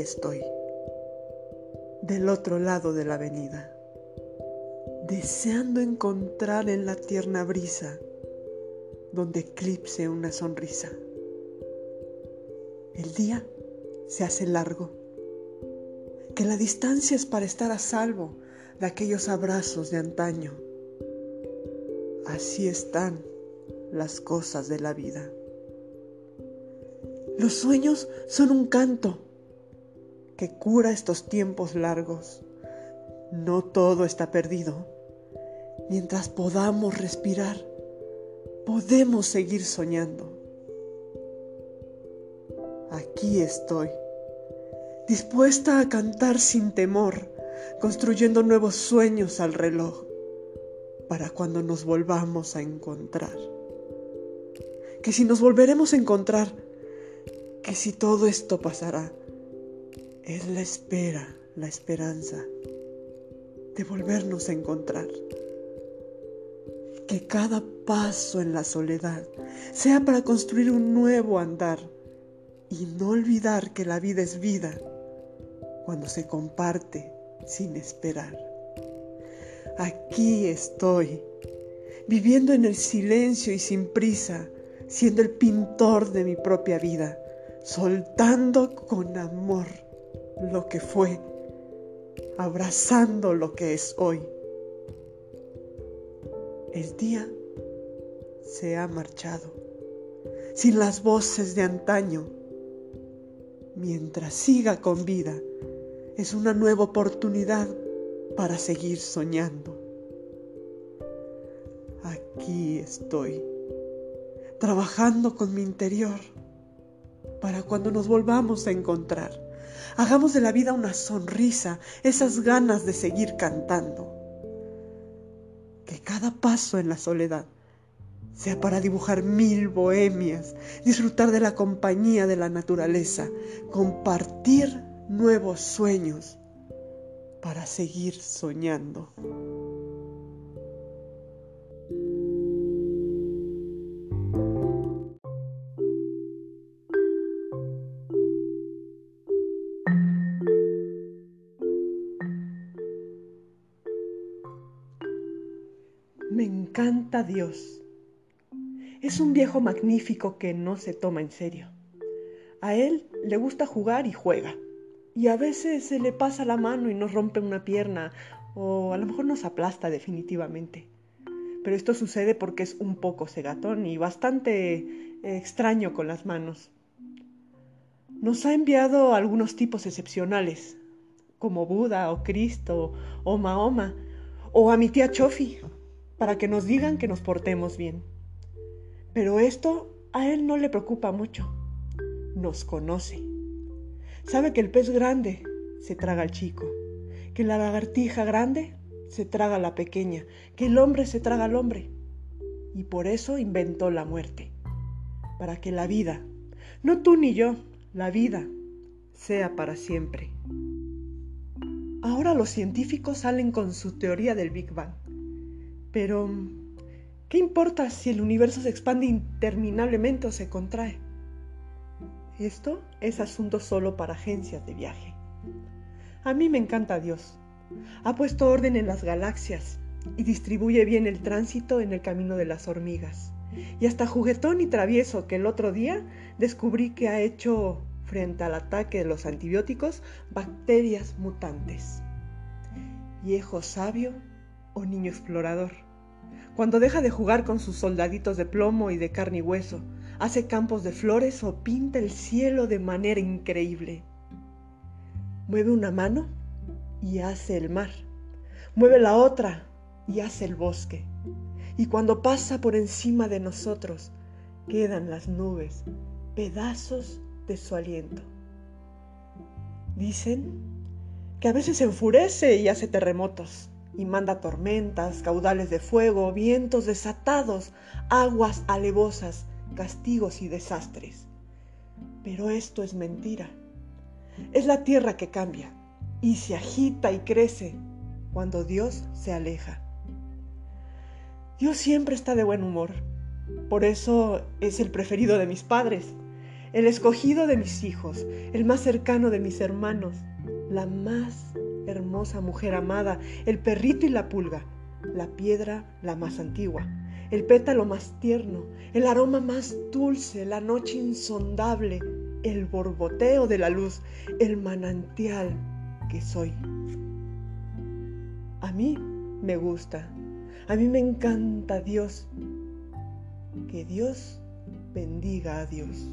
estoy, del otro lado de la avenida, deseando encontrar en la tierna brisa donde eclipse una sonrisa. El día se hace largo, que la distancia es para estar a salvo de aquellos abrazos de antaño. Así están las cosas de la vida. Los sueños son un canto que cura estos tiempos largos. No todo está perdido. Mientras podamos respirar, podemos seguir soñando. Aquí estoy, dispuesta a cantar sin temor, construyendo nuevos sueños al reloj, para cuando nos volvamos a encontrar. Que si nos volveremos a encontrar, que si todo esto pasará, es la espera, la esperanza de volvernos a encontrar. Que cada paso en la soledad sea para construir un nuevo andar y no olvidar que la vida es vida cuando se comparte sin esperar. Aquí estoy, viviendo en el silencio y sin prisa, siendo el pintor de mi propia vida soltando con amor lo que fue, abrazando lo que es hoy. El día se ha marchado, sin las voces de antaño. Mientras siga con vida, es una nueva oportunidad para seguir soñando. Aquí estoy, trabajando con mi interior para cuando nos volvamos a encontrar. Hagamos de la vida una sonrisa, esas ganas de seguir cantando. Que cada paso en la soledad sea para dibujar mil bohemias, disfrutar de la compañía de la naturaleza, compartir nuevos sueños para seguir soñando. Encanta Dios. Es un viejo magnífico que no se toma en serio. A él le gusta jugar y juega. Y a veces se le pasa la mano y nos rompe una pierna o a lo mejor nos aplasta definitivamente. Pero esto sucede porque es un poco cegatón y bastante extraño con las manos. Nos ha enviado algunos tipos excepcionales, como Buda o Cristo o Mahoma, o a mi tía Chofi, para que nos digan que nos portemos bien. Pero esto a él no le preocupa mucho. Nos conoce. Sabe que el pez grande se traga al chico, que la lagartija grande se traga a la pequeña, que el hombre se traga al hombre. Y por eso inventó la muerte, para que la vida, no tú ni yo, la vida, sea para siempre. Ahora los científicos salen con su teoría del Big Bang pero, ¿qué importa si el universo se expande interminablemente o se contrae? Esto es asunto solo para agencias de viaje. A mí me encanta Dios. Ha puesto orden en las galaxias y distribuye bien el tránsito en el camino de las hormigas. Y hasta juguetón y travieso que el otro día descubrí que ha hecho frente al ataque de los antibióticos bacterias mutantes. Viejo sabio o niño explorador. Cuando deja de jugar con sus soldaditos de plomo y de carne y hueso, hace campos de flores o pinta el cielo de manera increíble. Mueve una mano y hace el mar. Mueve la otra y hace el bosque. Y cuando pasa por encima de nosotros, quedan las nubes, pedazos de su aliento. Dicen que a veces se enfurece y hace terremotos y manda tormentas, caudales de fuego, vientos desatados, aguas alevosas, castigos y desastres. Pero esto es mentira. Es la tierra que cambia y se agita y crece cuando Dios se aleja. Dios siempre está de buen humor. Por eso es el preferido de mis padres. el escogido de mis hijos, el más cercano de mis hermanos, la más hermosa mujer amada, el perrito y la pulga, la piedra la más antigua, el pétalo más tierno, el aroma más dulce, la noche insondable, el borboteo de la luz, el manantial que soy. A mí me gusta, a mí me encanta Dios. Que Dios bendiga a Dios.